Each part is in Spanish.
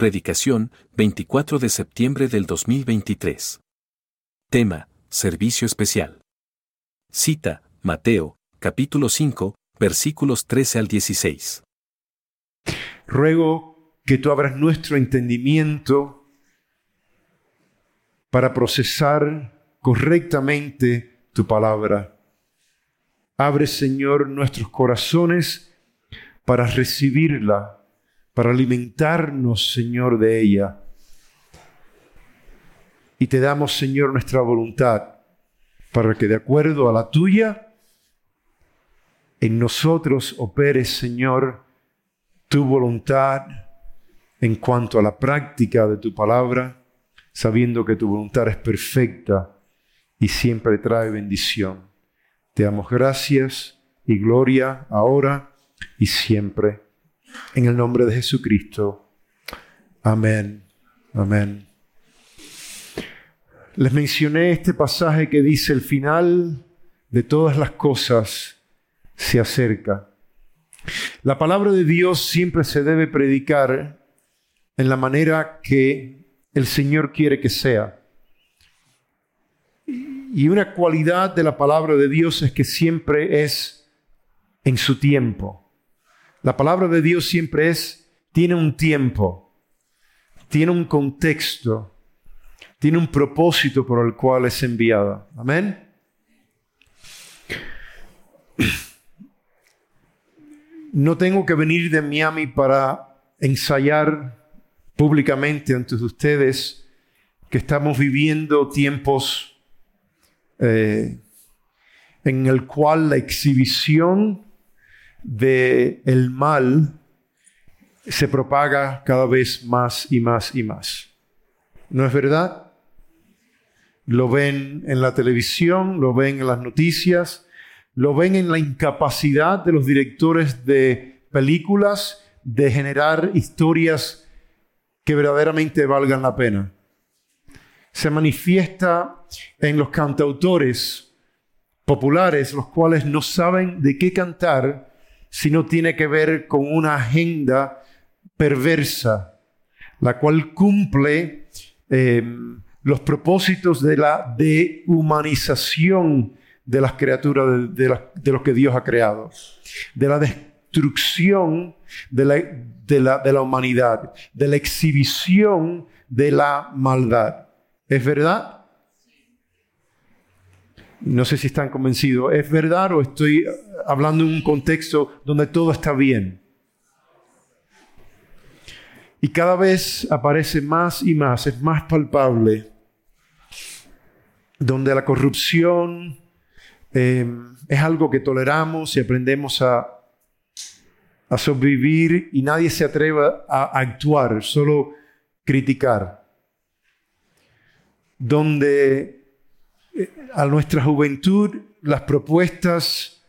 Predicación, 24 de septiembre del 2023. Tema, Servicio Especial. Cita, Mateo, capítulo 5, versículos 13 al 16. Ruego que tú abras nuestro entendimiento para procesar correctamente tu palabra. Abre, Señor, nuestros corazones para recibirla, para alimentarnos, Señor, de ella. Y te damos, Señor, nuestra voluntad para que de acuerdo a la tuya, en nosotros opere, Señor, tu voluntad en cuanto a la práctica de tu palabra, sabiendo que tu voluntad es perfecta y siempre trae bendición. Te damos gracias y gloria ahora y siempre. En el nombre de Jesucristo. Amén. Amén. Les mencioné este pasaje que dice el final de todas las cosas se acerca. La palabra de Dios siempre se debe predicar en la manera que el Señor quiere que sea. Y una cualidad de la palabra de Dios es que siempre es en su tiempo. La palabra de Dios siempre es, tiene un tiempo, tiene un contexto, tiene un propósito por el cual es enviada. Amén. No tengo que venir de Miami para ensayar públicamente ante ustedes que estamos viviendo tiempos eh, en el cual la exhibición de el mal se propaga cada vez más y más y más. ¿No es verdad? Lo ven en la televisión, lo ven en las noticias, lo ven en la incapacidad de los directores de películas de generar historias que verdaderamente valgan la pena. Se manifiesta en los cantautores populares, los cuales no saben de qué cantar si no tiene que ver con una agenda perversa, la cual cumple eh, los propósitos de la dehumanización de las criaturas de, los que Dios ha creado, de la destrucción de la, de la humanidad, de la exhibición de la maldad. ¿Es verdad? No sé si están convencidos. ¿Es verdad o estoy hablando en un contexto donde todo está bien? Y cada vez aparece más y más, es más palpable, donde la corrupción eh, es algo que toleramos y aprendemos a, a sobrevivir y nadie se atreve a actuar, solo criticar. Donde a nuestra juventud las propuestas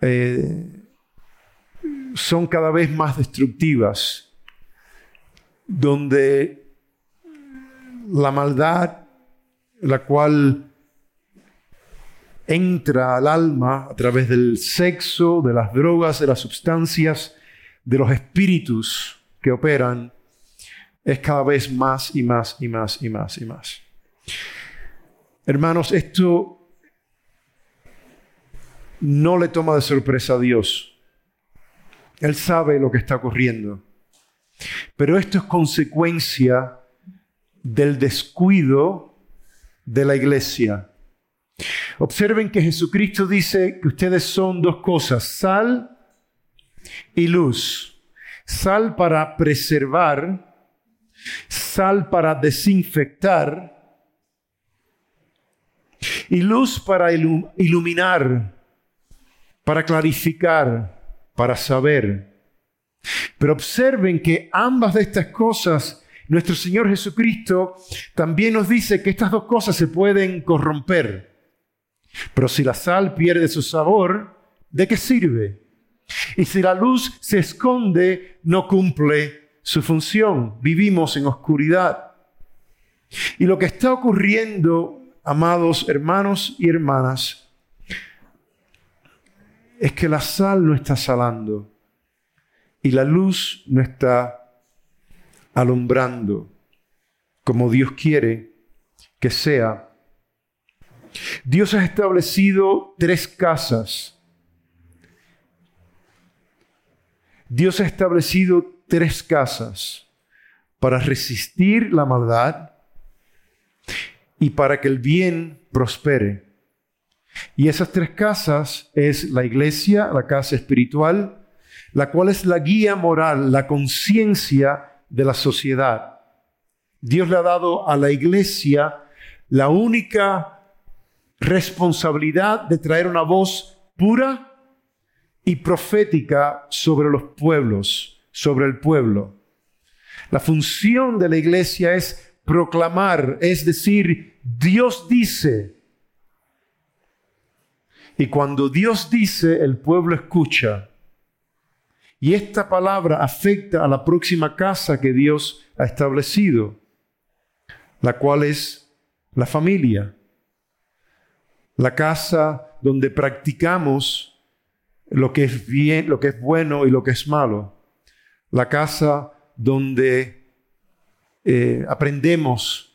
eh, son cada vez más destructivas donde la maldad, la cual entra al alma a través del sexo, de las drogas, de las sustancias, de los espíritus que operan, es cada vez más y más y más y más y más. Hermanos, esto no le toma de sorpresa a Dios. Él sabe lo que está ocurriendo. Pero esto es consecuencia del descuido de la iglesia. Observen que Jesucristo dice que ustedes son dos cosas, sal y luz. Sal para preservar, sal para desinfectar y luz para iluminar, para clarificar, para saber. Pero observen que ambas de estas cosas, nuestro Señor Jesucristo también nos dice que estas dos cosas se pueden corromper. Pero si la sal pierde su sabor, ¿de qué sirve? Y si la luz se esconde, no cumple su función. Vivimos en oscuridad. Y lo que está ocurriendo, amados hermanos y hermanas, es que la sal no está salando y la luz no está alumbrando como Dios quiere que sea. Dios ha establecido tres casas. Dios ha establecido tres casas para resistir la maldad y para que el bien prospere. Y esas tres casas es la iglesia, la casa espiritual, la cual es la guía moral, la conciencia de la sociedad. Dios le ha dado a la iglesia la única responsabilidad de traer una voz pura y profética sobre los pueblos, sobre el pueblo. La función de la iglesia es proclamar, es decir, Dios dice. Y cuando Dios dice, el pueblo escucha. Y esta palabra afecta a la próxima casa que Dios ha establecido, la cual es la familia. La casa donde practicamos lo que es bien, lo que es bueno y lo que es malo. La casa donde eh, aprendemos,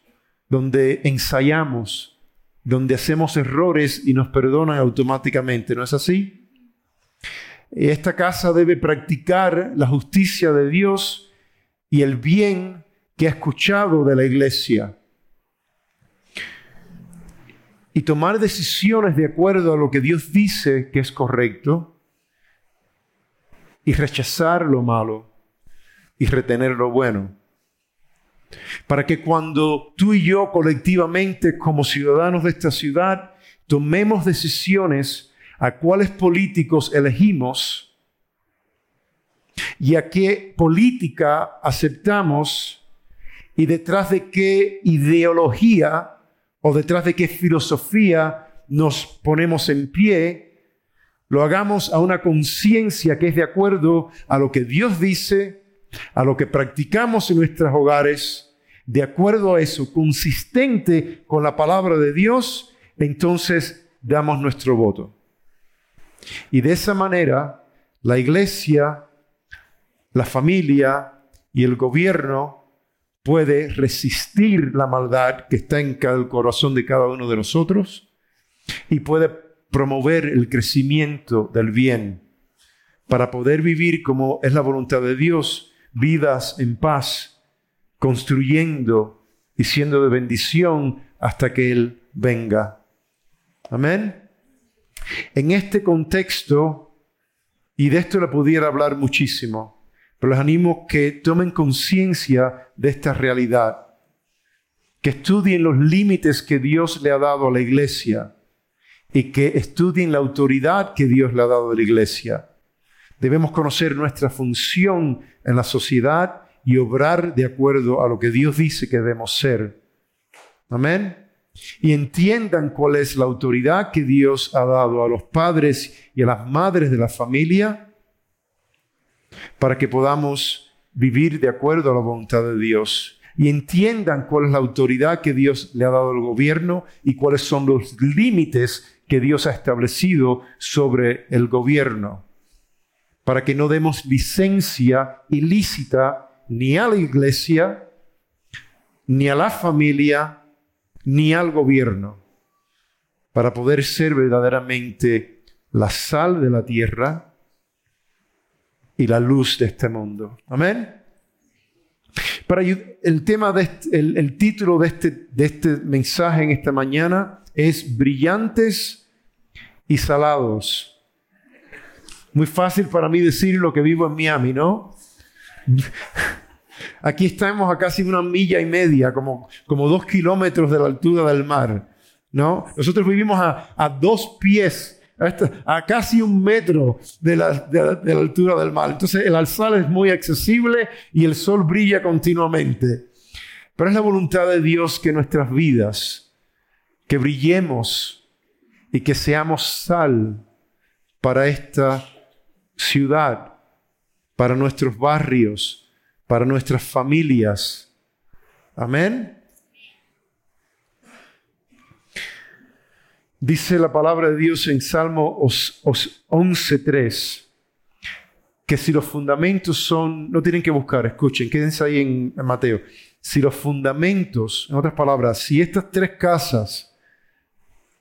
donde ensayamos, donde hacemos errores y nos perdonan automáticamente. ¿No es así? Esta casa debe practicar la justicia de Dios y el bien que ha escuchado de la iglesia. Y tomar decisiones de acuerdo a lo que Dios dice que es correcto y rechazar lo malo y retener lo bueno. Para que cuando tú y yo colectivamente como ciudadanos de esta ciudad tomemos decisiones a cuáles políticos elegimos y a qué política aceptamos y detrás de qué ideología o detrás de qué filosofía nos ponemos en pie, lo hagamos a una conciencia que es de acuerdo a lo que Dios dice, a lo que practicamos en nuestros hogares, de acuerdo a eso, consistente con la palabra de Dios, entonces damos nuestro voto. Y de esa manera, la iglesia, la familia y el gobierno puede resistir la maldad que está en el corazón de cada uno de nosotros y puede promover el crecimiento del bien para poder vivir como es la voluntad de Dios vidas en paz, construyendo y siendo de bendición hasta que Él venga. Amén. En este contexto, y de esto le pudiera hablar muchísimo, pero les animo que tomen conciencia de esta realidad, que estudien los límites que Dios le ha dado a la iglesia y que estudien la autoridad que Dios le ha dado a la iglesia. Debemos conocer nuestra función en la sociedad y obrar de acuerdo a lo que Dios dice que debemos ser. Amén. Y entiendan cuál es la autoridad que Dios ha dado a los padres y a las madres de la familia para que podamos vivir de acuerdo a la voluntad de Dios. Y entiendan cuál es la autoridad que Dios le ha dado al gobierno y cuáles son los límites que Dios ha establecido sobre el gobierno para que no demos licencia ilícita ni a la iglesia, ni a la familia, ni al gobierno, para poder ser verdaderamente la sal de la tierra y la luz de este mundo. Amén. Para el tema de el, título de este, de este mensaje en esta mañana es brillantes y salados. Muy fácil para mí decir lo que vivo en Miami, ¿no? Aquí estamos a casi una milla y media, como, como dos kilómetros de la altura del mar, ¿no? Nosotros vivimos a, dos pies, a, casi un metro de la, de la altura del mar. Entonces el alzal es muy accesible y el sol brilla continuamente. Pero es la voluntad de Dios que nuestras vidas, que brillemos y que seamos sal para esta ciudad, para nuestros barrios, para nuestras familias. Amén. Dice la palabra de Dios en Salmo 11.3. que si los fundamentos son, no tienen que buscar, escuchen, quédense ahí en, Mateo, si los fundamentos, en otras palabras, si estas tres casas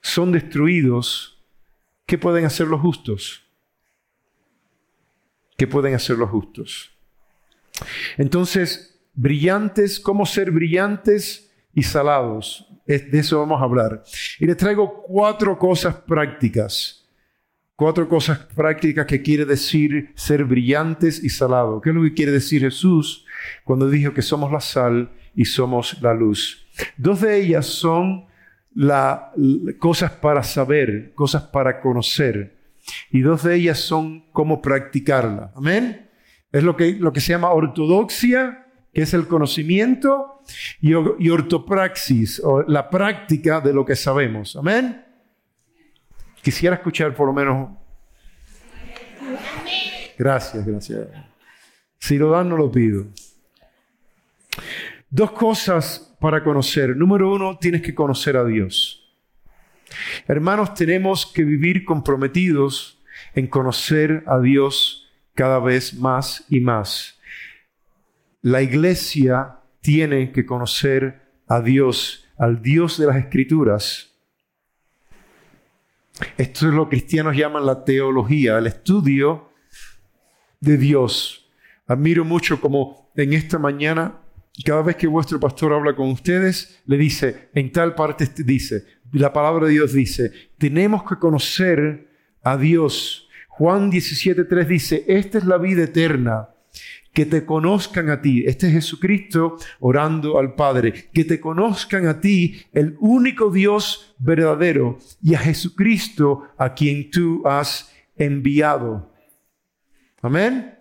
son destruidos, ¿qué pueden hacer los justos? ¿Qué pueden hacer los justos? Entonces, brillantes, ¿cómo ser brillantes y salados? De eso vamos a hablar. Y les traigo cuatro cosas prácticas. Cuatro cosas prácticas que quiere decir ser brillantes y salados. ¿Qué es lo que quiere decir Jesús cuando dijo que somos la sal y somos la luz? Dos de ellas son las cosas para saber, cosas para conocer. Y dos de ellas son cómo practicarla. Amén. Es lo que, lo que se llama ortodoxia, que es el conocimiento, y, y ortopraxis, o la práctica de lo que sabemos. Amén. Quisiera escuchar por lo menos. Gracias, gracias. Si lo dan, no lo pido. Dos cosas para conocer. Número uno, tienes que conocer a Dios. Hermanos, tenemos que vivir comprometidos en conocer a Dios cada vez más y más. La iglesia tiene que conocer a Dios, al Dios de las Escrituras. Esto es lo que cristianos llaman la teología, el estudio de Dios. Admiro mucho como en esta mañana, cada vez que vuestro pastor habla con ustedes, le dice, en tal parte dice, la palabra de Dios dice, tenemos que conocer a Dios. Juan 17.3 dice, esta es la vida eterna, que te conozcan a ti. Este es Jesucristo orando al Padre, que te conozcan a ti, el único Dios verdadero, y a Jesucristo a quien tú has enviado. Amén.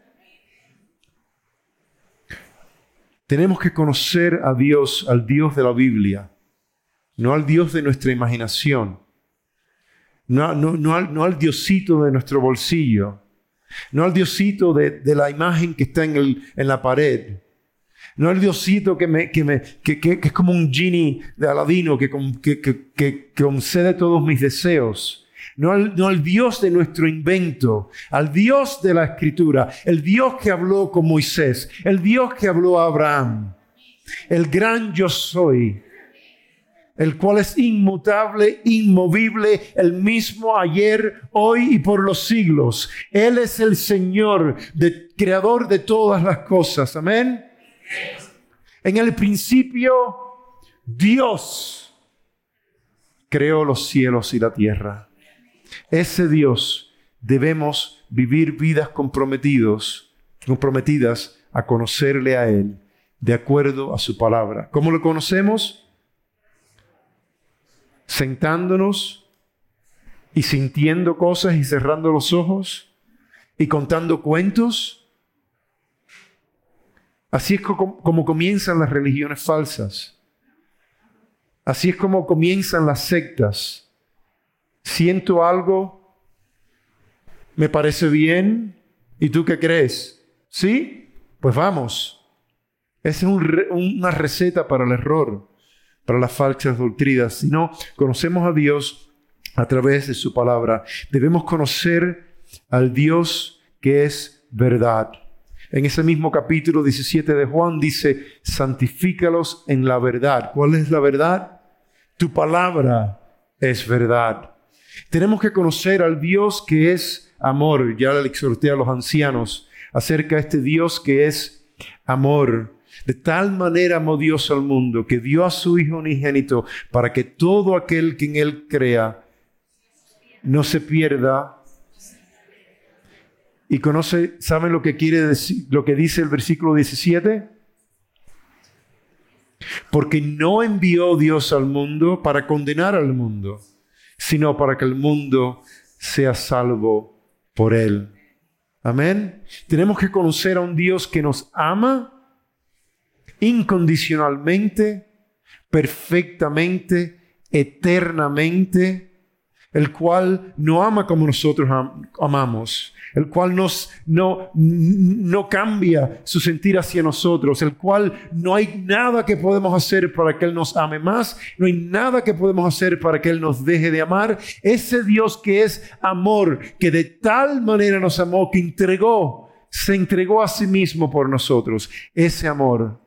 Tenemos que conocer a Dios, al Dios de la Biblia no al Dios de nuestra imaginación, no, no, al, no al, Diosito de nuestro bolsillo, no al Diosito de, la imagen que está en, el, en, la pared, no al Diosito que, me, que, me, que, que, es como un genie de Aladino que, concede todos mis deseos. No no al, Dios de nuestro invento, al Dios de la escritura, el Dios que habló con Moisés, el Dios que habló a Abraham, el gran yo soy, el cual es inmutable, inmovible, el mismo ayer, hoy y por los siglos. Él es el Señor, creador de todas las cosas. Amén. En el principio, Dios creó los cielos y la tierra. Ese Dios debemos vivir vidas comprometidos, comprometidas a conocerle a Él, de acuerdo a su palabra. ¿Cómo lo conocemos? Sentándonos y sintiendo cosas y cerrando los ojos y contando cuentos. Así es como, comienzan las religiones falsas. Así es como comienzan las sectas. Siento algo, me parece bien, ¿y tú qué crees? ¿Sí? Pues vamos. Esa es una receta para el error para las falsas doctrinas, sino conocemos a Dios a través de su palabra. Debemos conocer al Dios que es verdad. En ese mismo capítulo 17 de Juan dice, santifícalos en la verdad. ¿Cuál es la verdad? Tu palabra es verdad. Tenemos que conocer al Dios que es amor. Ya le exhorté a los ancianos acerca de este Dios que es amor. De tal manera amó Dios al mundo que dio a su Hijo unigénito para que todo aquel que en Él crea no se pierda. Y conoce, ¿saben lo que quiere decir, lo que dice el versículo 17? Porque no envió Dios al mundo para condenar al mundo, sino para que el mundo sea salvo por Él. Amén. Tenemos que conocer a un Dios que nos ama incondicionalmente, perfectamente, eternamente, el cual no ama como nosotros amamos, el cual no, no cambia su sentir hacia nosotros, el cual no hay nada que podemos hacer para que Él nos ame más, no hay nada que podemos hacer para que Él nos deje de amar. Ese Dios que es amor, que de tal manera nos amó, que entregó se entregó a sí mismo por nosotros. Ese amor.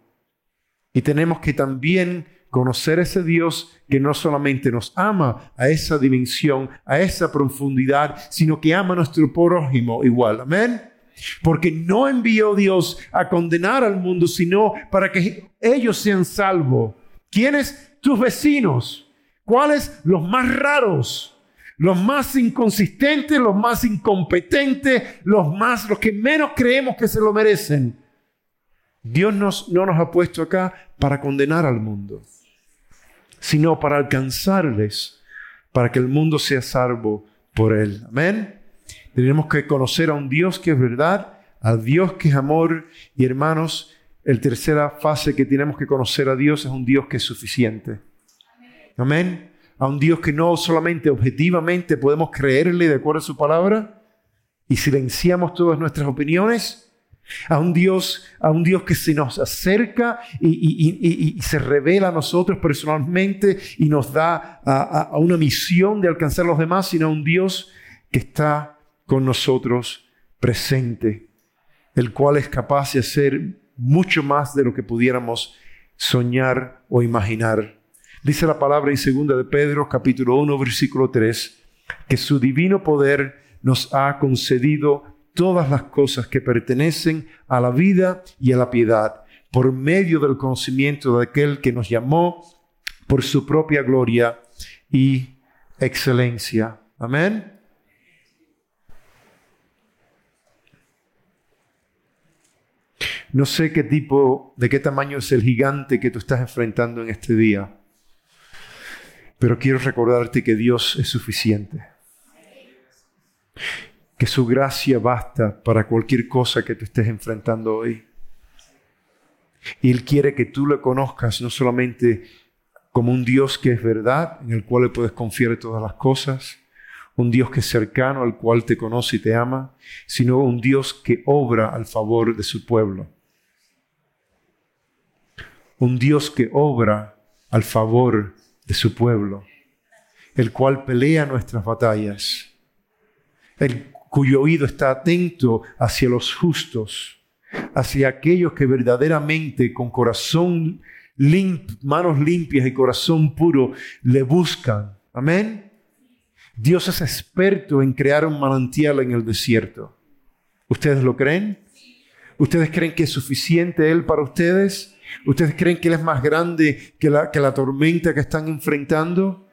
Y tenemos que también conocer a ese Dios que no solamente nos ama a esa dimensión, a esa profundidad, sino que ama a nuestro prójimo igual. Amén. Porque no envió Dios a condenar al mundo, sino para que ellos sean salvos. ¿Quiénes? Tus vecinos. ¿Cuáles? Los más raros. Los más inconsistentes, los más incompetentes, los más, los que menos creemos que se lo merecen. Dios no nos ha puesto acá para condenar al mundo, sino para alcanzarles, para que el mundo sea salvo por Él. Amén. Tenemos que conocer a un Dios que es verdad, a Dios que es amor. Y hermanos, la tercera fase que tenemos que conocer a Dios es un Dios que es suficiente. Amén. A un Dios que no solamente objetivamente podemos creerle de acuerdo a su palabra y silenciamos todas nuestras opiniones, a un Dios, a un Dios que se nos acerca y, se revela a nosotros personalmente y nos da a, una misión de alcanzar a los demás, sino a un Dios que está con nosotros presente, el cual es capaz de hacer mucho más de lo que pudiéramos soñar o imaginar. Dice la palabra en segunda de Pedro, capítulo 1, versículo 3, que su divino poder nos ha concedido todas las cosas que pertenecen a la vida y a la piedad, por medio del conocimiento de aquel que nos llamó por su propia gloria y excelencia. Amén. No sé qué tipo, de qué tamaño es el gigante que tú estás enfrentando en este día, pero quiero recordarte que Dios es suficiente que su gracia basta para cualquier cosa que te estés enfrentando hoy. Y Él quiere que tú le conozcas no solamente como un Dios que es verdad, en el cual le puedes confiar todas las cosas, un Dios que es cercano, al cual te conoce y te ama, sino un Dios que obra al favor de su pueblo. Un Dios que obra al favor de su pueblo, el cual pelea nuestras batallas, el cuyo oído está atento hacia los justos, hacia aquellos que verdaderamente con corazón limp, manos limpias y corazón puro le buscan. Amén. Dios es experto en crear un manantial en el desierto. ¿Ustedes lo creen? ¿Ustedes creen que es suficiente Él para ustedes? ¿Ustedes creen que Él es más grande que la, que la tormenta que están enfrentando?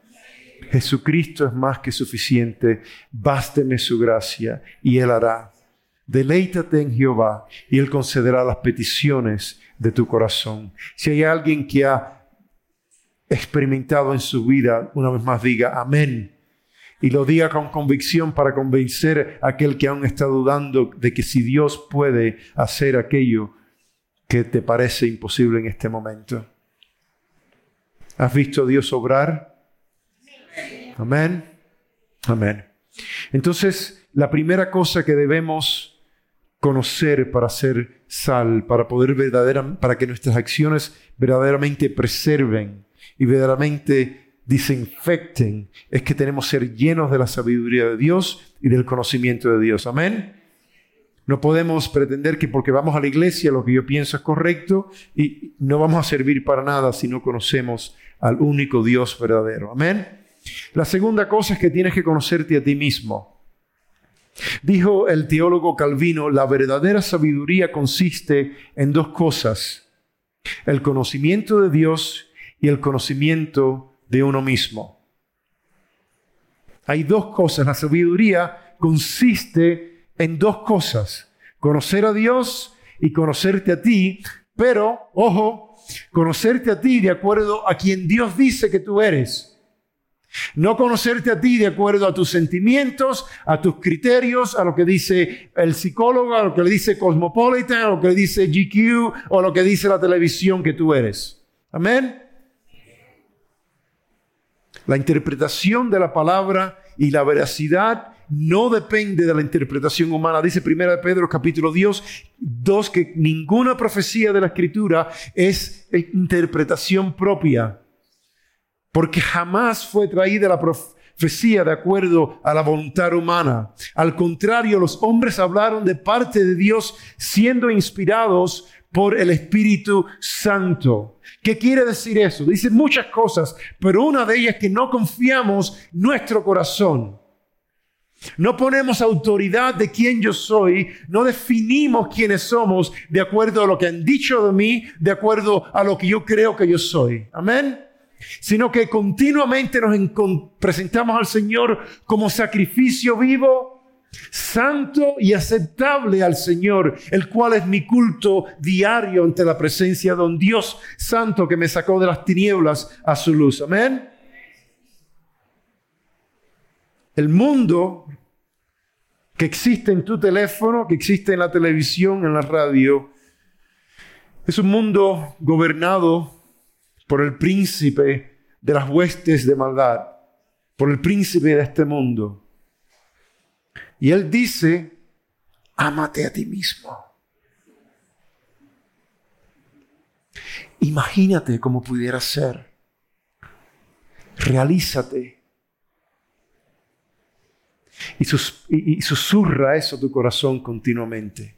Jesucristo es más que suficiente, básteme su gracia y Él hará. Deleítate en Jehová y Él concederá las peticiones de tu corazón. Si hay alguien que ha experimentado en su vida, una vez más diga amén. Y lo diga con convicción para convencer a aquel que aún está dudando de que si Dios puede hacer aquello que te parece imposible en este momento. ¿Has visto a Dios obrar? Amén. Amén. Entonces, la primera cosa que debemos conocer para ser sal, para poder verdaderamente, para que nuestras acciones verdaderamente preserven y verdaderamente desinfecten, es que tenemos que ser llenos de la sabiduría de Dios y del conocimiento de Dios. Amén. No podemos pretender que porque vamos a la iglesia lo que yo pienso es correcto y no vamos a servir para nada si no conocemos al único Dios verdadero. Amén. La segunda cosa es que tienes que conocerte a ti mismo. Dijo el teólogo Calvino, la verdadera sabiduría consiste en dos cosas, el conocimiento de Dios y el conocimiento de uno mismo. Hay dos cosas, la sabiduría consiste en dos cosas, conocer a Dios y conocerte a ti, pero, ojo, conocerte a ti de acuerdo a quien Dios dice que tú eres. No conocerte a ti de acuerdo a tus sentimientos, a tus criterios, a lo que dice el psicólogo, a lo que le dice Cosmopolitan, a lo que le dice GQ o a lo que dice la televisión que tú eres. Amén. La interpretación de la palabra y la veracidad no depende de la interpretación humana. Dice 1 Pedro capítulo 2 que ninguna profecía de la escritura es interpretación propia porque jamás fue traída la profecía de acuerdo a la voluntad humana. Al contrario, los hombres hablaron de parte de Dios siendo inspirados por el Espíritu Santo. ¿Qué quiere decir eso? Dice muchas cosas, pero una de ellas es que no confiamos nuestro corazón. No ponemos autoridad de quién yo soy, no definimos quiénes somos de acuerdo a lo que han dicho de mí, de acuerdo a lo que yo creo que yo soy. Amén. Sino que continuamente nos presentamos al Señor como sacrificio vivo, santo y aceptable al Señor, el cual es mi culto diario ante la presencia de un Dios santo que me sacó de las tinieblas a su luz. Amén. El mundo que existe en tu teléfono, que existe en la televisión, en la radio, es un mundo gobernado por el príncipe de las huestes de maldad, por el príncipe de este mundo. Y él dice, ámate a ti mismo. Imagínate cómo pudiera ser. Realízate. Y, susurra eso a tu corazón continuamente.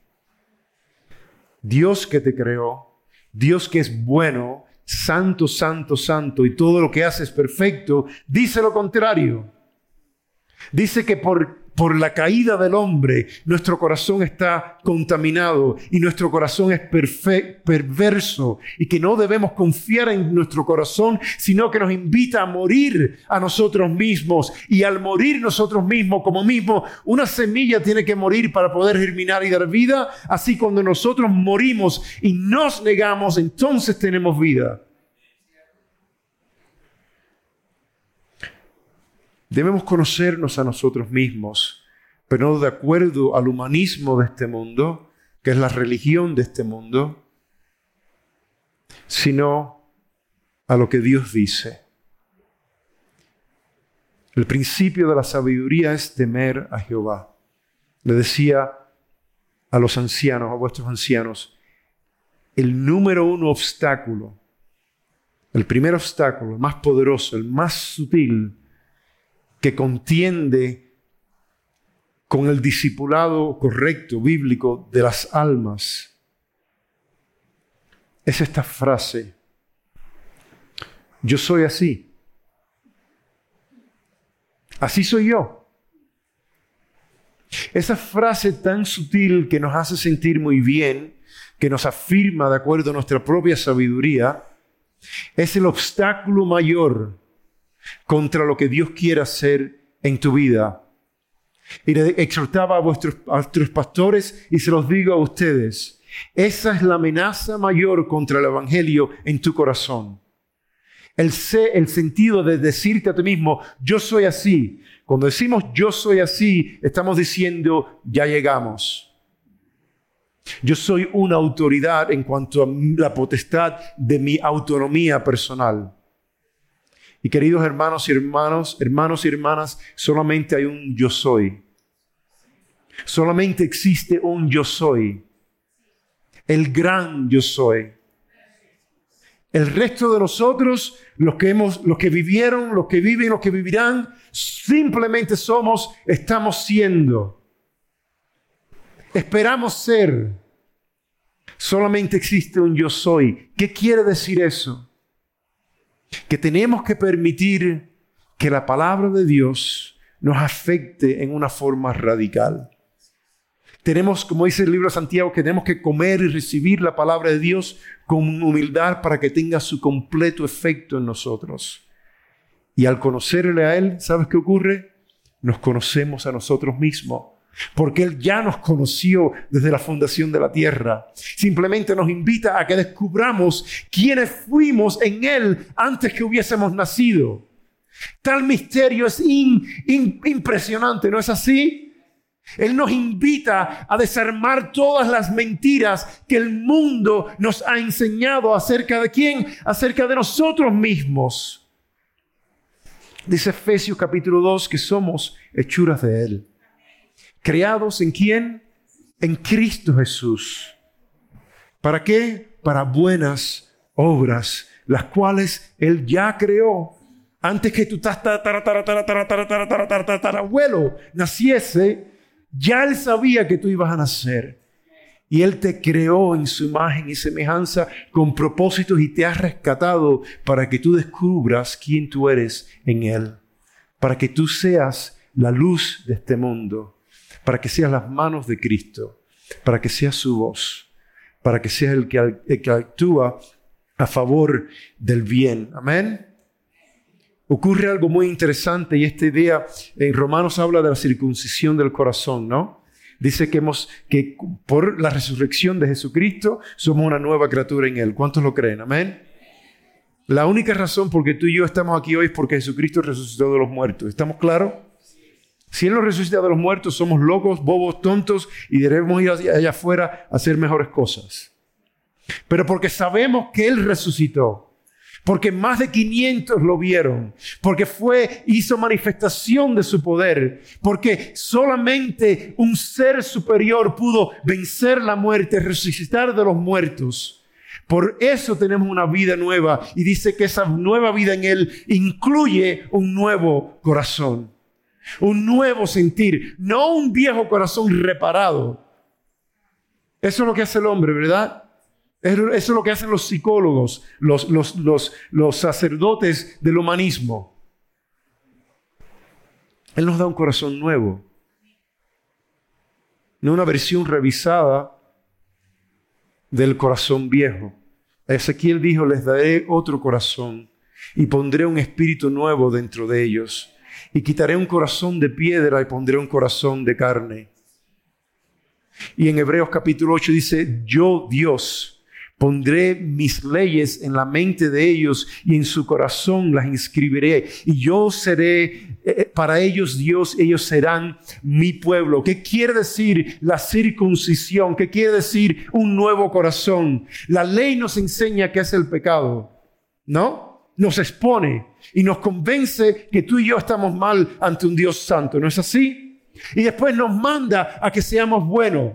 Dios que te creó, Dios que es bueno, santo, santo, santo, y todo lo que hace es perfecto, dice lo contrario. Dice que por por la caída del hombre, nuestro corazón está contaminado y nuestro corazón es perverso y que no debemos confiar en nuestro corazón, sino que nos invita a morir a nosotros mismos. Y al morir nosotros mismos, como mismo, una semilla tiene que morir para poder germinar y dar vida. Así cuando nosotros morimos y nos negamos, entonces tenemos vida. Debemos conocernos a nosotros mismos, pero no de acuerdo al humanismo de este mundo, que es la religión de este mundo, sino a lo que Dios dice. El principio de la sabiduría es temer a Jehová. Le decía a los ancianos, a vuestros ancianos, el número uno obstáculo, el primer obstáculo, el más poderoso, el más sutil, que contiende con el discipulado correcto, bíblico, de las almas, es esta frase, yo soy así, así soy yo. Esa frase tan sutil que nos hace sentir muy bien, que nos afirma de acuerdo a nuestra propia sabiduría, es el obstáculo mayor contra lo que Dios quiere hacer en tu vida. Y le exhortaba a vuestros, pastores y se los digo a ustedes, esa es la amenaza mayor contra el Evangelio en tu corazón. El, el sentido de decirte a ti mismo, yo soy así. Cuando decimos yo soy así, estamos diciendo, ya llegamos. Yo soy una autoridad en cuanto a la potestad de mi autonomía personal. Y queridos hermanos y hermanos, hermanos y hermanas, solamente hay un yo soy. Solamente existe un yo soy. El gran yo soy. El resto de nosotros, los que hemos, los que vivieron, los que viven, los que vivirán, simplemente somos, estamos siendo. Esperamos ser. Solamente existe un yo soy. ¿Qué quiere decir eso? Que tenemos que permitir que la palabra de Dios nos afecte en una forma radical. Tenemos, como dice el libro de Santiago, que tenemos que comer y recibir la palabra de Dios con humildad para que tenga su completo efecto en nosotros. Y al conocerle a Él, ¿sabes qué ocurre? Nos conocemos a nosotros mismos porque Él ya nos conoció desde la fundación de la tierra. Simplemente nos invita a que descubramos quiénes fuimos en Él antes que hubiésemos nacido. Tal misterio es impresionante, ¿no es así? Él nos invita a desarmar todas las mentiras que el mundo nos ha enseñado acerca de quién, acerca de nosotros mismos. Dice Efesios capítulo 2 que somos hechuras de Él ¿Creados en quién? En Cristo Jesús. ¿Para qué? Para buenas obras, las cuales Él ya creó antes que tu abuelo naciese, ya Él sabía que tú ibas a nacer. Y Él te creó en su imagen y semejanza con propósitos y te ha rescatado para que tú descubras quién tú eres en Él. Para que tú seas la luz de este mundo. Para que seas las manos de Cristo. Para que seas su voz. Para que seas el que, el que actúa a favor del bien. Amén. Ocurre algo muy interesante y esta idea en Romanos habla de la circuncisión del corazón, ¿no? Dice que, hemos, que por la resurrección de Jesucristo somos una nueva criatura en Él. ¿Cuántos lo creen? Amén. La única razón por que tú y yo estamos aquí hoy es porque Jesucristo resucitó de los muertos. ¿Estamos claros? Si Él nos resucita de los muertos, somos locos, bobos, tontos y debemos ir allá afuera a hacer mejores cosas. Pero porque sabemos que Él resucitó, porque más de 500 lo vieron, porque fue, hizo manifestación de su poder, porque solamente un ser superior pudo vencer la muerte, resucitar de los muertos. Por eso tenemos una vida nueva y dice que esa nueva vida en Él incluye un nuevo corazón, un nuevo sentir, no un viejo corazón reparado. Eso es lo que hace el hombre, ¿verdad? Eso es lo que hacen los psicólogos, los, los, sacerdotes del humanismo. Él nos da un corazón nuevo, no una versión revisada del corazón viejo. Ezequiel dijo, les daré otro corazón y pondré un espíritu nuevo dentro de ellos y quitaré un corazón de piedra y pondré un corazón de carne. Y en Hebreos capítulo 8 dice, yo Dios, Pondré mis leyes en la mente de ellos y en su corazón las inscribiré. Y yo seré eh, eh, para ellos Dios, ellos serán mi pueblo. ¿Qué quiere decir la circuncisión? ¿Qué quiere decir un nuevo corazón? La ley nos enseña qué es el pecado, ¿no? Nos expone y nos convence que tú y yo estamos mal ante un Dios santo, ¿no es así? Y después nos manda a que seamos buenos.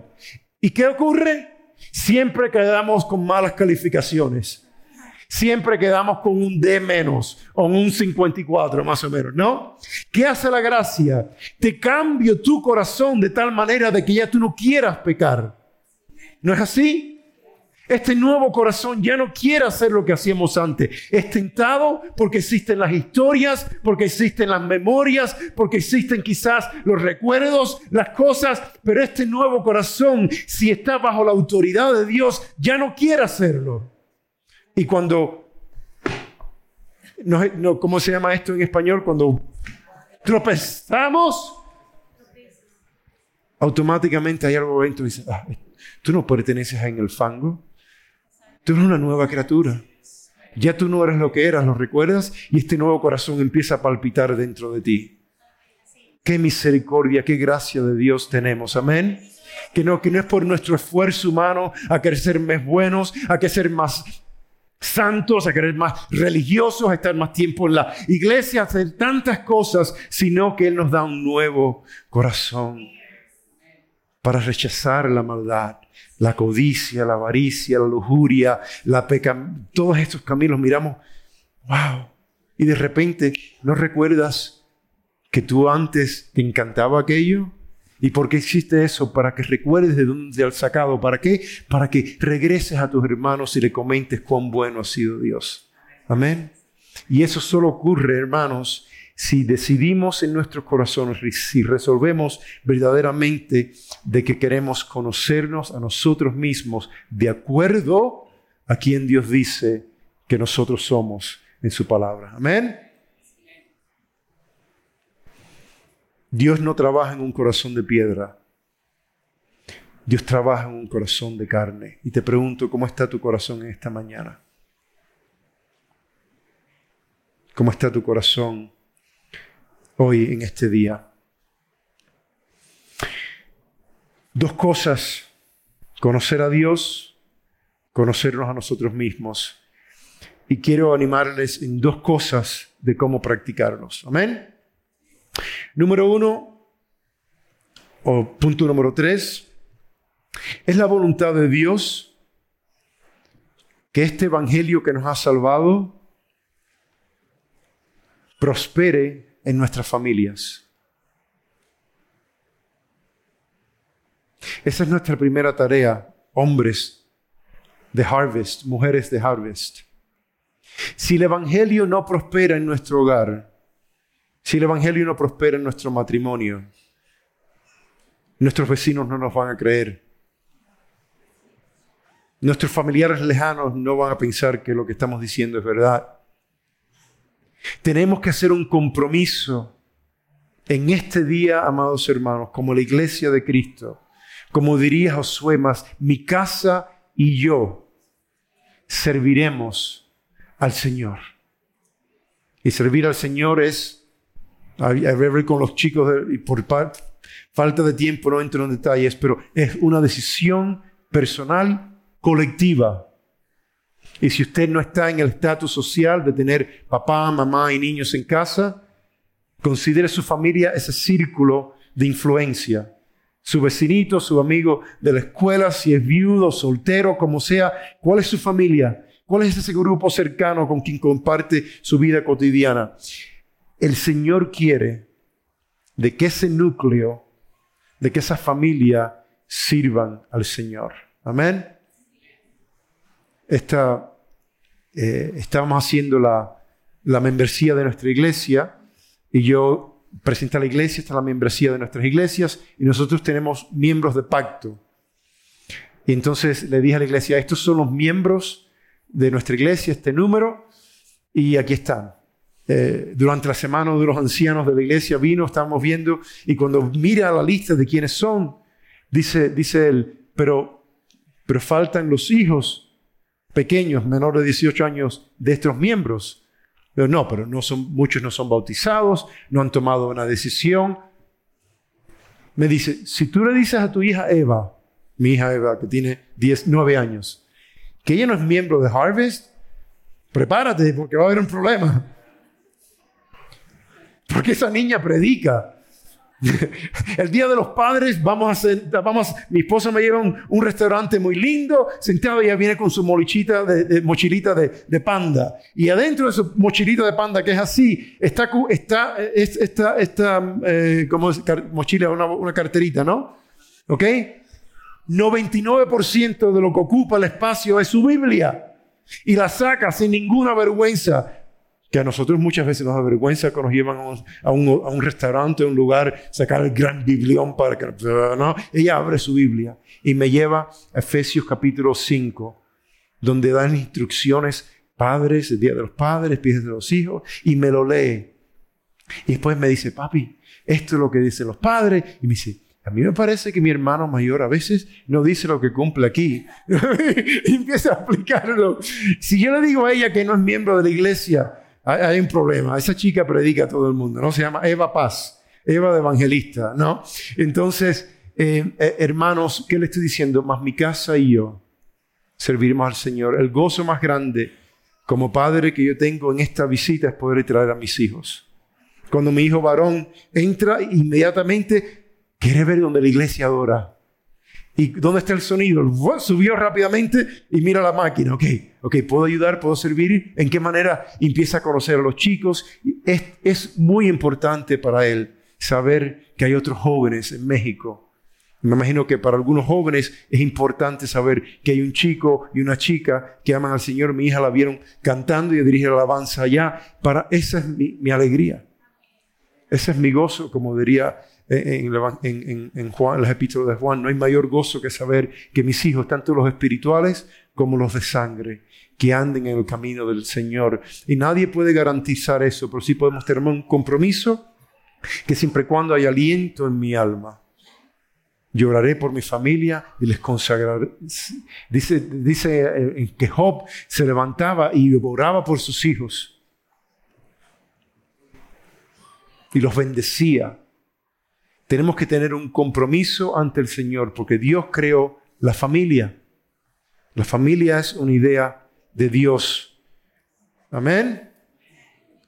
¿Y qué ocurre? Siempre quedamos con malas calificaciones. Siempre quedamos con un D menos o un 54 más o menos, ¿no? ¿Qué hace la gracia? Te cambio tu corazón de tal manera de que ya tú no quieras pecar. ¿No es así? Este nuevo corazón ya no quiere hacer lo que hacíamos antes. Es tentado porque existen las historias, porque existen las memorias, porque existen quizás los recuerdos, las cosas, pero este nuevo corazón, si está bajo la autoridad de Dios, ya no quiere hacerlo. Y cuando, no, ¿cómo se llama esto en español? Cuando tropezamos, automáticamente hay algo dentro y dice, ah, tú no perteneces en el fango. Tú eres una nueva criatura. Ya tú no eres lo que eras, ¿lo recuerdas? Y este nuevo corazón empieza a palpitar dentro de ti. Qué misericordia, qué gracia de Dios tenemos. Amén. Que no, que no es por nuestro esfuerzo humano a querer ser más buenos, a querer ser más santos, a querer más religiosos, a estar más tiempo en la iglesia, a hacer tantas cosas, sino que Él nos da un nuevo corazón para rechazar la maldad, la codicia, la avaricia, la lujuria, la peca, todos estos caminos miramos, wow, y de repente no recuerdas que tú antes te encantaba aquello. ¿Y por qué existe eso? Para que recuerdes de dónde has sacado. ¿Para qué? Para que regreses a tus hermanos y le comentes cuán bueno ha sido Dios. Amén. Y eso solo ocurre, hermanos, si decidimos en nuestros corazones, si resolvemos verdaderamente de que queremos conocernos a nosotros mismos de acuerdo a quien Dios dice que nosotros somos en su palabra. Amén. Dios no trabaja en un corazón de piedra. Dios trabaja en un corazón de carne. Y te pregunto, ¿cómo está tu corazón en esta mañana? ¿Cómo está tu corazón hoy en este día. Dos cosas, conocer a Dios, conocernos a nosotros mismos. Y quiero animarles en dos cosas de cómo practicarlos. Amén. Número uno, o punto número tres, es la voluntad de Dios que este Evangelio que nos ha salvado prospere en nuestras familias. Esa es nuestra primera tarea, hombres de Harvest, mujeres de Harvest. Si el Evangelio no prospera en nuestro hogar, si el Evangelio no prospera en nuestro matrimonio, nuestros vecinos no nos van a creer. Nuestros familiares lejanos no van a pensar que lo que estamos diciendo es verdad. Tenemos que hacer un compromiso en este día, amados hermanos, como la iglesia de Cristo, como diría Josué más, mi casa y yo serviremos al Señor. Y servir al Señor es, ver con los chicos, por falta de tiempo no entro en detalles, pero es una decisión personal colectiva. Y si usted no está en el estatus social de tener papá, mamá y niños en casa, considere su familia ese círculo de influencia. Su vecinito, su amigo de la escuela, si es viudo, soltero, como sea, ¿cuál es su familia? ¿Cuál es ese grupo cercano con quien comparte su vida cotidiana? El Señor quiere de que ese núcleo, de que esa familia sirvan al Señor. Amén esta, eh, estábamos haciendo la, la, membresía de nuestra iglesia y yo presenté a la iglesia, está la membresía de nuestras iglesias y nosotros tenemos miembros de pacto. Y entonces le dije a la iglesia, estos son los miembros de nuestra iglesia, este número, y aquí están. Eh, durante la semana de los ancianos de la iglesia vino, estábamos viendo, y cuando mira la lista de quiénes son, dice, dice él, pero, pero faltan los hijos pequeños, menores de 18 años, de estos miembros. Pero no, pero no son, muchos no son bautizados, no han tomado una decisión. Me dice, si tú le dices a tu hija Eva, mi hija Eva, que tiene 10, 9 años, que ella no es miembro de Harvest, prepárate porque va a haber un problema. Porque esa niña predica. El día de los padres, vamos a hacer, vamos, mi esposa me lleva a un, restaurante muy lindo, sentado ella viene con su mochilita de, mochilita de, panda. Y adentro de su mochilita de panda, que es así, está, está esta, esta eh, mochila, una, una carterita, ¿no? ¿Ok? 99% de lo que ocupa el espacio es su Biblia. Y la saca sin ninguna vergüenza que a nosotros muchas veces nos da vergüenza cuando nos llevan a un, a un, restaurante, a un lugar, sacar el gran biblión para que... ¿no? Ella abre su Biblia y me lleva a Efesios capítulo 5, donde dan instrucciones, padres, el Día de los Padres, pies de los hijos, y me lo lee. Y después me dice, papi, esto es lo que dicen los padres. Y me dice, a mí me parece que mi hermano mayor a veces no dice lo que cumple aquí. y empieza a explicarlo. Si yo le digo a ella que no es miembro de la iglesia, hay, un problema. Esa chica predica a todo el mundo, ¿no? Se llama Eva Paz, Eva de Evangelista, ¿no? Entonces, eh, eh, hermanos, ¿qué le estoy diciendo? Más mi casa y yo serviremos al Señor. El gozo más grande como padre que yo tengo en esta visita es poder traer a mis hijos. Cuando mi hijo varón entra, inmediatamente quiere ver donde la iglesia adora. ¿Y dónde está el sonido? Subió rápidamente y mira la máquina. Ok, ok, ¿puedo ayudar? ¿Puedo servir? ¿En qué manera empieza a conocer a los chicos? Es, es muy importante para él saber que hay otros jóvenes en México. Me imagino que para algunos jóvenes es importante saber que hay un chico y una chica que aman al Señor. Mi hija la vieron cantando y dirige la alabanza allá. Para esa es mi, mi alegría. Ese es mi gozo, como diría en, en, Juan, las epístolas de Juan, no hay mayor gozo que saber que mis hijos, tanto los espirituales como los de sangre, que anden en el camino del Señor. Y nadie puede garantizar eso, pero sí podemos tener un compromiso que siempre y cuando hay aliento en mi alma, lloraré por mi familia y les consagraré. Dice, dice eh, que Job se levantaba y oraba por sus hijos y los bendecía tenemos que tener un compromiso ante el Señor porque Dios creó la familia. La familia es una idea de Dios. Amén.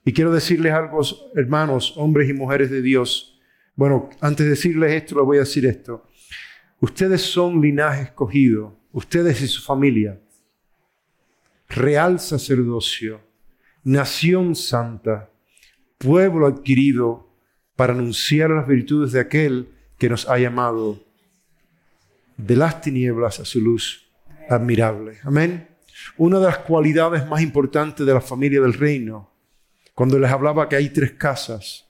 Y quiero decirles algo, hermanos, hombres y mujeres de Dios. Bueno, antes de decirles esto, les voy a decir esto. Ustedes son linaje escogido, ustedes y su familia. Real sacerdocio, nación santa, pueblo adquirido para anunciar las virtudes de aquel que nos ha llamado de las tinieblas a su luz admirable. Amén. Una de las cualidades más importantes de la familia del reino, cuando les hablaba que hay tres casas,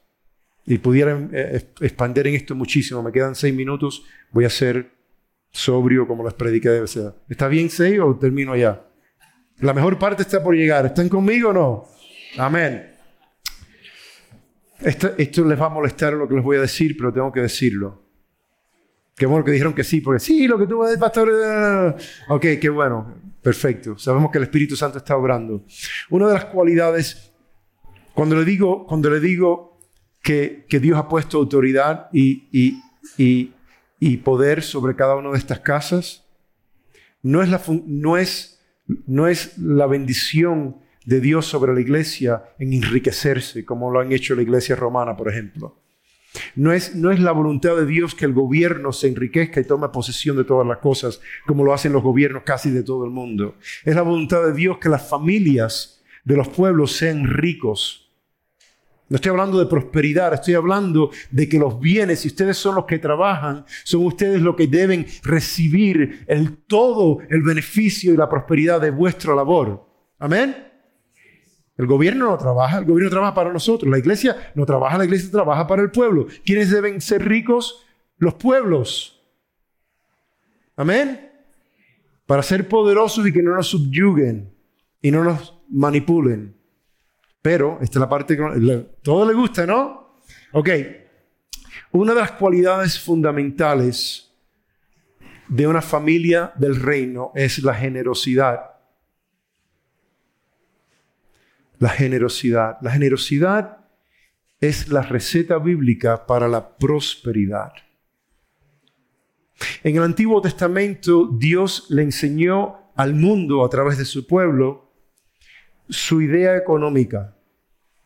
y pudieran eh, expandir en esto muchísimo, me quedan seis minutos, voy a ser sobrio como las predica debe ser. ¿Está bien seis o termino ya? La mejor parte está por llegar. ¿Están conmigo o no? Amén. Esto, les va a molestar lo que les voy a decir, pero tengo que decirlo. Qué bueno que dijeron que sí, porque sí, lo que tú vas a pastor. Ok, qué bueno, perfecto. Sabemos que el Espíritu Santo está obrando. Una de las cualidades, cuando le digo, cuando le digo que, que Dios ha puesto autoridad y, y, y, y, poder sobre cada una de estas casas, no es, la, no, es, no es la bendición de Dios sobre la iglesia en enriquecerse, como lo han hecho la iglesia romana, por ejemplo. No es, no es la voluntad de Dios que el gobierno se enriquezca y tome posesión de todas las cosas, como lo hacen los gobiernos casi de todo el mundo. Es la voluntad de Dios que las familias de los pueblos sean ricos. No estoy hablando de prosperidad, estoy hablando de que los bienes, si ustedes son los que trabajan, son ustedes los que deben recibir el todo el beneficio y la prosperidad de vuestra labor. Amén. El gobierno no trabaja, el gobierno trabaja para nosotros. La iglesia no trabaja, la iglesia trabaja para el pueblo. ¿Quiénes deben ser ricos? Los pueblos. Amén. Para ser poderosos y que no nos subyuguen y no nos manipulen. Pero, esta es la parte que todo le gusta, ¿no? Ok. Una de las cualidades fundamentales de una familia del reino es la generosidad la generosidad. La generosidad es la receta bíblica para la prosperidad. En el Antiguo Testamento Dios le enseñó al mundo a través de su pueblo su idea económica,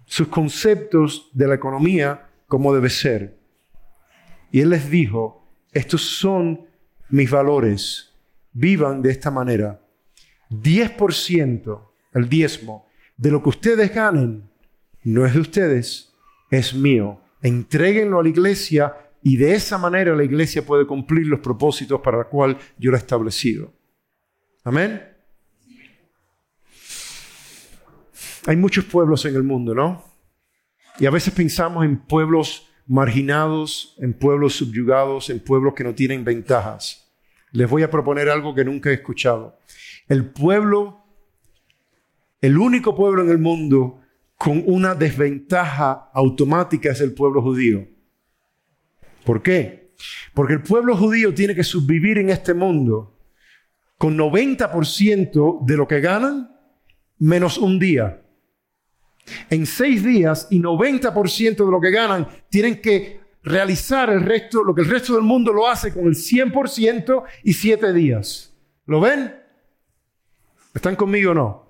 sus conceptos de la economía como debe ser. Y Él les dijo, estos son mis valores, vivan de esta manera. 10%, el diezmo, de lo que ustedes ganen no es de ustedes, es mío. Entréguenlo a la iglesia y de esa manera la iglesia puede cumplir los propósitos para los cuales yo lo he establecido. Amén. Hay muchos pueblos en el mundo, ¿no? Y a veces pensamos en pueblos marginados, en pueblos subyugados, en pueblos que no tienen ventajas. Les voy a proponer algo que nunca he escuchado. El pueblo el único pueblo en el mundo con una desventaja automática es el pueblo judío. ¿Por qué? Porque el pueblo judío tiene que subvivir en este mundo con 90% de lo que ganan menos un día. En seis días y 90% de lo que ganan tienen que realizar el resto, lo que el resto del mundo lo hace con el 100% y siete días. ¿Lo ven? ¿Están conmigo o no?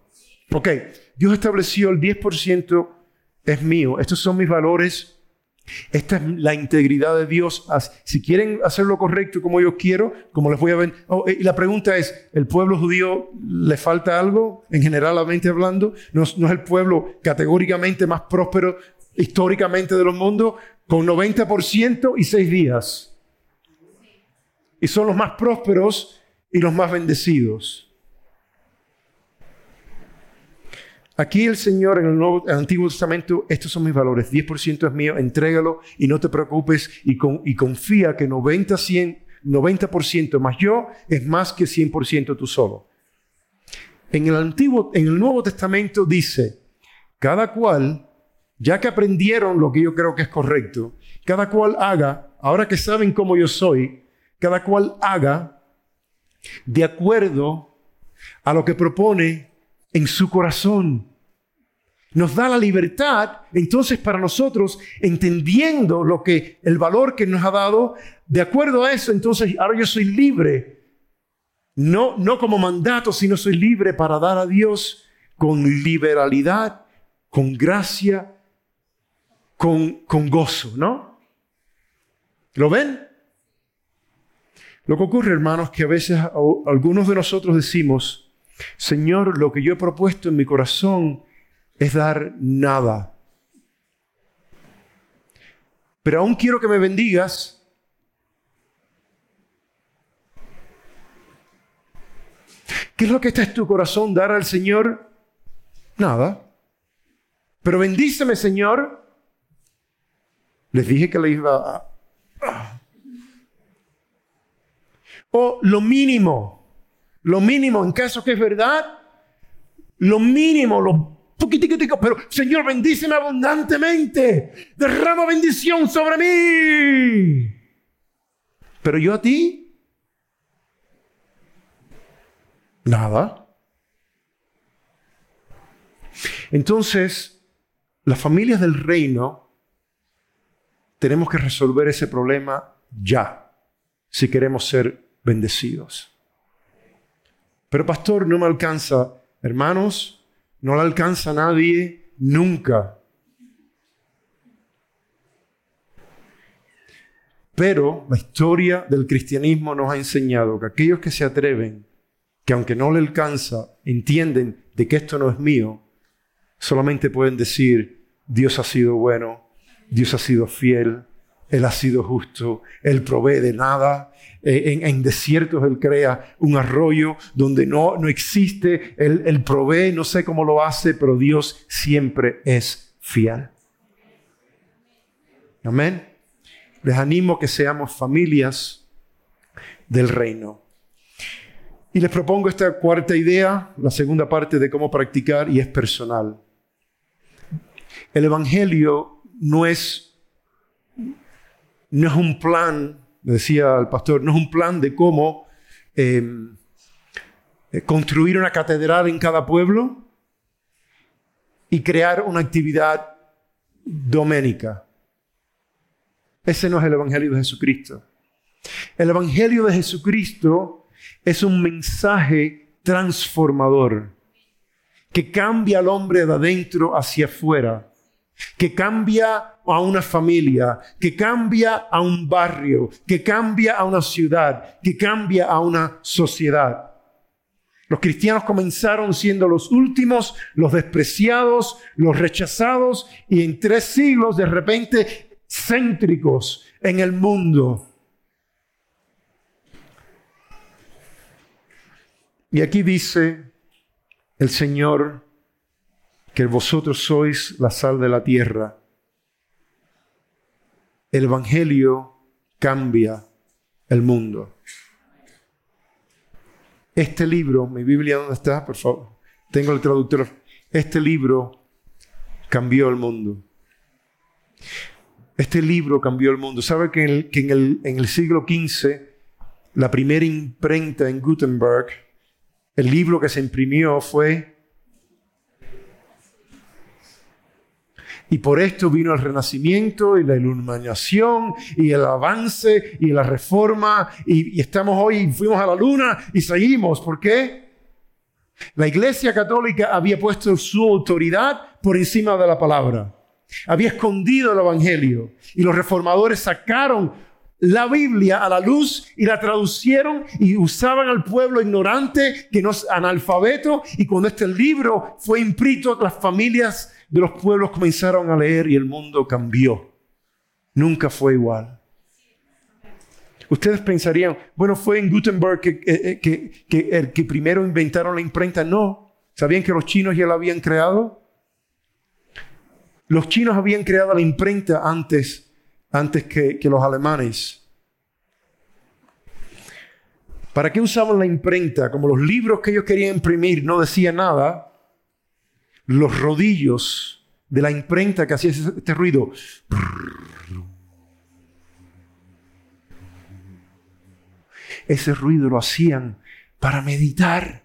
Ok, Dios estableció el 10% es mío, estos son mis valores, esta es la integridad de Dios. Si quieren hacer lo correcto como yo quiero, como les voy a ver. Oh, y la pregunta es, ¿el pueblo judío le falta algo, en generalmente hablando? ¿No, ¿No, es el pueblo categóricamente más próspero históricamente de los mundos? Con 90% y seis días. Y son los más prósperos y los más bendecidos. Aquí el Señor en el, Nuevo, Antiguo Testamento, estos son mis valores, 10% es mío, entrégalo y no te preocupes y, y confía que 90, 100, 90% más yo es más que 100% tú solo. En el, Antiguo, en el Nuevo Testamento dice, cada cual, ya que aprendieron lo que yo creo que es correcto, cada cual haga, ahora que saben cómo yo soy, cada cual haga de acuerdo a lo que propone en su corazón nos da la libertad, entonces para nosotros, entendiendo lo que el valor que nos ha dado, de acuerdo a eso, entonces ahora yo soy libre. No, no como mandato, sino soy libre para dar a Dios con liberalidad, con gracia, con, con gozo, ¿no? ¿Lo ven? Lo que ocurre, hermanos, que a veces algunos de nosotros decimos, Señor, lo que yo he propuesto en mi corazón, es dar nada. pero aún quiero que me bendigas. ¿Qué es lo que está en tu corazón dar al Señor? Nada. Pero bendíceme, Señor. Les dije que le iba a... O lo mínimo, lo mínimo, en caso que es verdad, lo mínimo, lo pero Señor, bendíceme abundantemente, derrama bendición sobre mí. Pero yo a ti, nada. Entonces, las familias del reino tenemos que resolver ese problema ya, si queremos ser bendecidos. Pero pastor, no me alcanza. Hermanos, no le alcanza nadie nunca. Pero la historia del cristianismo nos ha enseñado que aquellos que se atreven, que aunque no le alcanza, entienden de que esto no es mío, solamente pueden decir, Dios ha sido bueno, Dios ha sido fiel, Él ha sido justo, Él provee de nada, eh, en, desiertos Él crea un arroyo donde no, no existe, él, él provee, no sé cómo lo hace, pero Dios siempre es fiel. Amén. Les animo que seamos familias del reino. Y les propongo esta cuarta idea, la segunda parte de cómo practicar, y es personal. El Evangelio no es, no es un plan decía el pastor, no es un plan de cómo em, eh, construir una catedral en cada pueblo y crear una actividad doménica. Ese no es el Evangelio de Jesucristo. El Evangelio de Jesucristo es un mensaje transformador que cambia al hombre de adentro hacia afuera que cambia a una familia, que cambia a un barrio, que cambia a una ciudad, que cambia a una sociedad. Los cristianos comenzaron siendo los últimos, los despreciados, los rechazados y en tres siglos de repente céntricos en el mundo. Y aquí dice el Señor, que vosotros sois la sal de la tierra. El Evangelio cambia el mundo. Este libro, mi Biblia, ¿dónde está? Por favor. Tengo el traductor. Este libro cambió el mundo. Este libro cambió el mundo. ¿Sabe que, en el, en el siglo XV, la primera imprenta en Gutenberg, el libro que se imprimió fue Y por esto vino el renacimiento y la iluminación y el avance y la reforma. Y, estamos hoy, fuimos a la luna y seguimos. ¿Por qué? La Iglesia Católica había puesto su autoridad por encima de la palabra. Había escondido el Evangelio. Y los reformadores sacaron la Biblia a la luz y la traducieron y usaban al pueblo ignorante, que no es analfabeto. Y cuando este libro fue imprito, las familias de los pueblos comenzaron a leer y el mundo cambió. Nunca fue igual. Ustedes pensarían, bueno, fue en Gutenberg que, eh, eh, el que primero inventaron la imprenta. No. ¿Sabían que los chinos ya la habían creado? Los chinos habían creado la imprenta antes, antes que, que los alemanes. ¿Para qué usaban la imprenta? Como los libros que ellos querían imprimir no decían nada, los rodillos de la imprenta que hacía este ruido. Ese ruido lo hacían para meditar.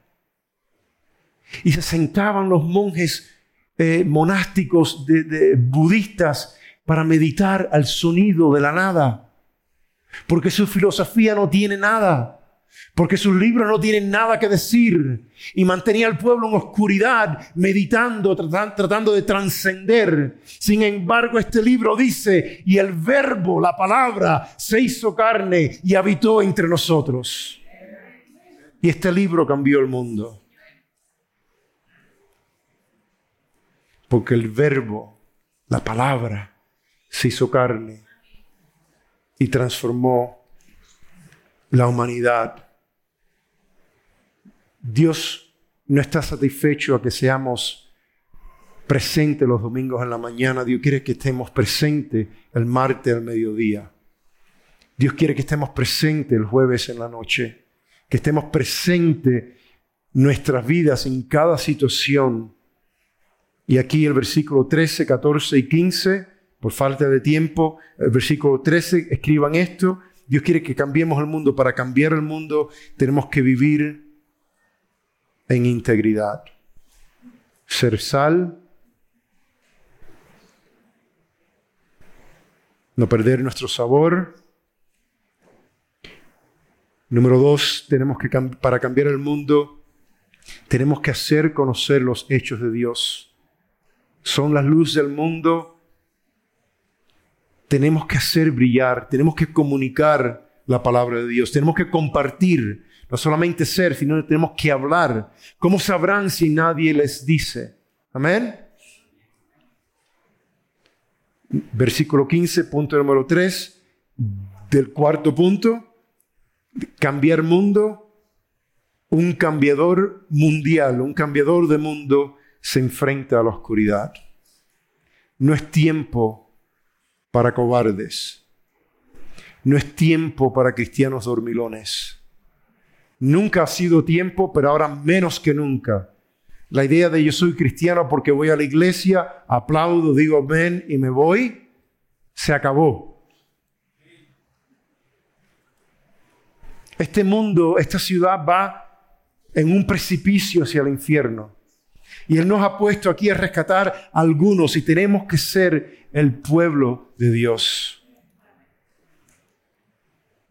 Y se sentaban los monjes eh, monásticos de, budistas para meditar al sonido de la nada. Porque su filosofía no tiene nada porque sus libros no tienen nada que decir y mantenía al pueblo en oscuridad, meditando, tratando de trascender. Sin embargo, este libro dice, y el verbo, la palabra, se hizo carne y habitó entre nosotros. Y este libro cambió el mundo. Porque el verbo, la palabra, se hizo carne y transformó la humanidad. Dios no está satisfecho a que seamos presentes los domingos en la mañana. Dios quiere que estemos presentes el martes al mediodía. Dios quiere que estemos presentes el jueves en la noche. Que estemos presentes nuestras vidas en cada situación. Y aquí el versículo 13, 14 y 15, por falta de tiempo, el versículo 13, escriban esto. Dios quiere que cambiemos el mundo. Para cambiar el mundo tenemos que vivir en integridad. Ser sal, no perder nuestro sabor. Número dos, tenemos que para cambiar el mundo, tenemos que hacer conocer los hechos de Dios. Son la luz del mundo. Tenemos que hacer brillar, tenemos que comunicar la palabra de Dios, tenemos que compartir, no solamente ser, sino que tenemos que hablar. ¿Cómo sabrán si nadie les dice? Amén. Versículo 15, punto número 3, del cuarto punto, cambiar mundo. Un cambiador mundial, un cambiador de mundo se enfrenta a la oscuridad. No es tiempo para cobardes. No es tiempo para cristianos dormilones. Nunca ha sido tiempo, pero ahora menos que nunca la idea de yo soy cristiano porque voy a la iglesia, aplaudo, digo amén y me voy, se acabó. Este mundo, esta ciudad va en un precipicio hacia el infierno. Y Él nos ha puesto aquí a rescatar a algunos y tenemos que ser el pueblo de Dios.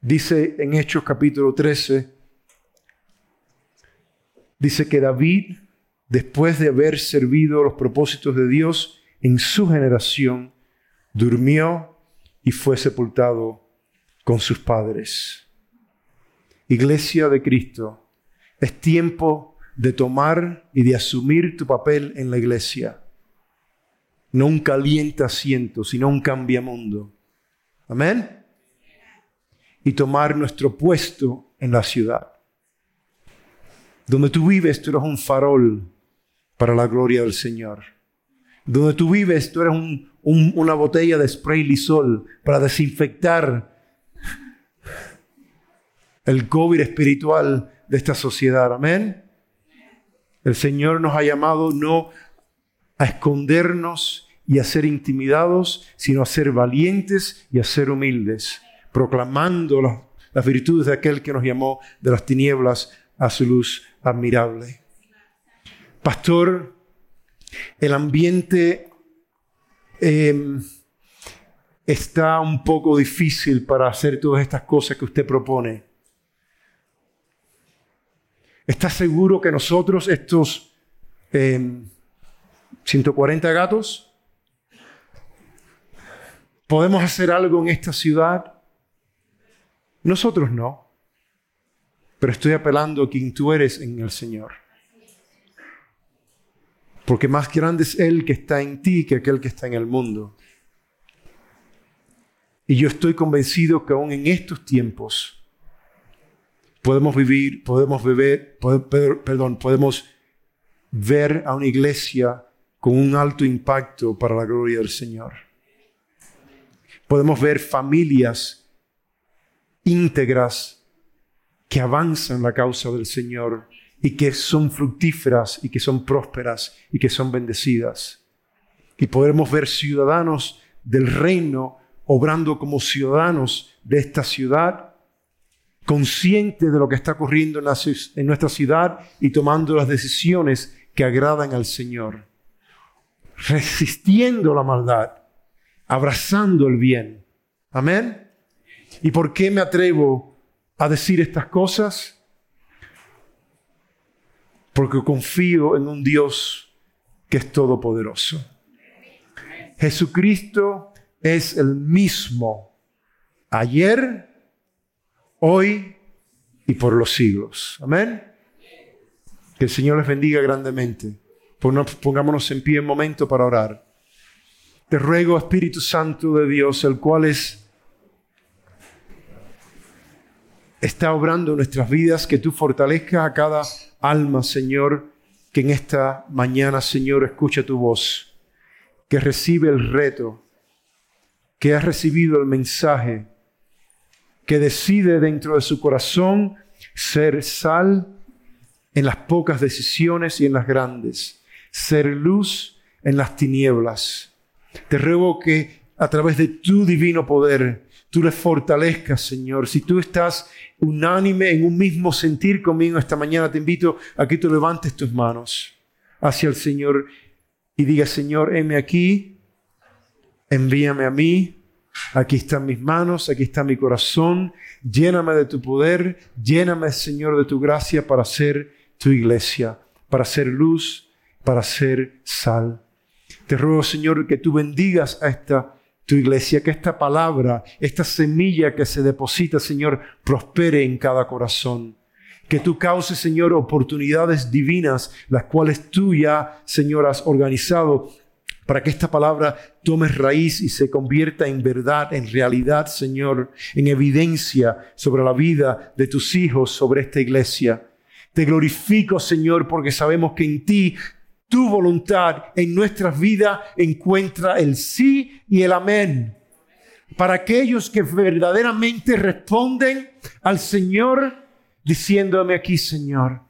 Dice en Hechos capítulo 13, dice que David después de haber servido los propósitos de Dios en su generación, durmió y fue sepultado con sus padres. Iglesia de Cristo, es tiempo de tomar y de asumir tu papel en la iglesia. No un caliente asiento, sino un cambiamundo. Amén. Y tomar nuestro puesto en la ciudad. Donde tú vives, tú eres un farol para la gloria del Señor. Donde tú vives, tú eres una botella de spray Lisol para desinfectar el COVID espiritual de esta sociedad. Amén. El Señor nos ha llamado no a escondernos y a ser intimidados, sino a ser valientes y a ser humildes, proclamando las virtudes de aquel que nos llamó de las tinieblas a su luz admirable. Pastor, el ambiente em, está un poco difícil para hacer todas estas cosas que usted propone. ¿Está seguro que nosotros, estos 140 em, gatos, podemos hacer algo en esta ciudad? Nosotros no. Pero estoy apelando a quien tú eres en el Señor. Porque más grande es Él que está en ti que aquel que está en el mundo. Y yo estoy convencido que aún en estos tiempos podemos vivir, podemos beber, perdón, podemos ver a una iglesia con un alto impacto para la gloria del Señor. Podemos ver familias íntegras que avanzan la causa del Señor y que son fructíferas y que son prósperas y que son bendecidas. Y podremos ver ciudadanos del reino obrando como ciudadanos de esta ciudad, conscientes de lo que está ocurriendo en, nuestra ciudad y tomando las decisiones que agradan al Señor, resistiendo la maldad, abrazando el bien. Amén. ¿Y por qué me atrevo a decir estas cosas? porque confío en un Dios que es todopoderoso. Jesucristo es el mismo ayer, hoy y por los siglos. Amén. Que el Señor les bendiga grandemente. Pongámonos en pie un momento para orar. Te ruego, Espíritu Santo de Dios, el cual es está obrando nuestras vidas, que tú fortalezcas a cada alma, Señor, que en esta mañana, Señor, escucha tu voz, que recibe el reto, que ha recibido el mensaje, que decide dentro de su corazón ser sal en las pocas decisiones y en las grandes, ser luz en las tinieblas. Te ruego que a través de tu divino poder tú le fortalezcas, Señor. Si tú estás unánime en un mismo sentir conmigo esta mañana, te invito a que tú levantes tus manos hacia el Señor y digas, Señor, heme aquí, envíame a mí, aquí están mis manos, aquí está mi corazón, lléname de tu poder, lléname, Señor, de tu gracia para ser tu iglesia, para ser luz, para ser sal. Te ruego, Señor, que tú bendigas a esta tu iglesia, que esta palabra, esta semilla que se deposita, Señor, prospere en cada corazón. Que tú causes, Señor, oportunidades divinas, las cuales tú ya, Señor, has organizado para que esta palabra tome raíz y se convierta en verdad, en realidad, Señor, en evidencia sobre la vida de tus hijos, sobre esta iglesia. Te glorifico, Señor, porque sabemos que en ti tu voluntad en nuestras vidas encuentra el sí y el amén. Para aquellos que verdaderamente responden al Señor diciéndome aquí, Señor,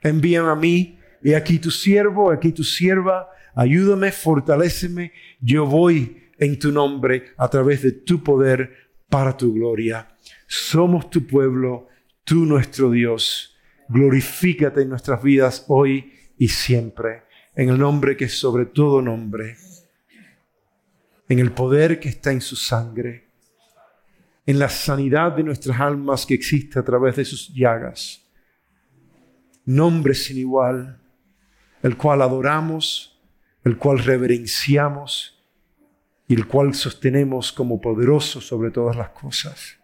envíame a mí y aquí tu siervo, aquí tu sierva, ayúdame, fortaléceme, yo voy en tu nombre a través de tu poder para tu gloria. Somos tu pueblo, tú nuestro Dios. Glorifícate en nuestras vidas hoy y siempre en el nombre que es sobre todo nombre, en el poder que está en su sangre, en la sanidad de nuestras almas que existe a través de sus llagas. Nombre sin igual, el cual adoramos, el cual reverenciamos y el cual sostenemos como poderoso sobre todas las cosas.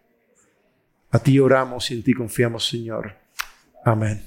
A ti oramos y en ti confiamos, Señor. Amén.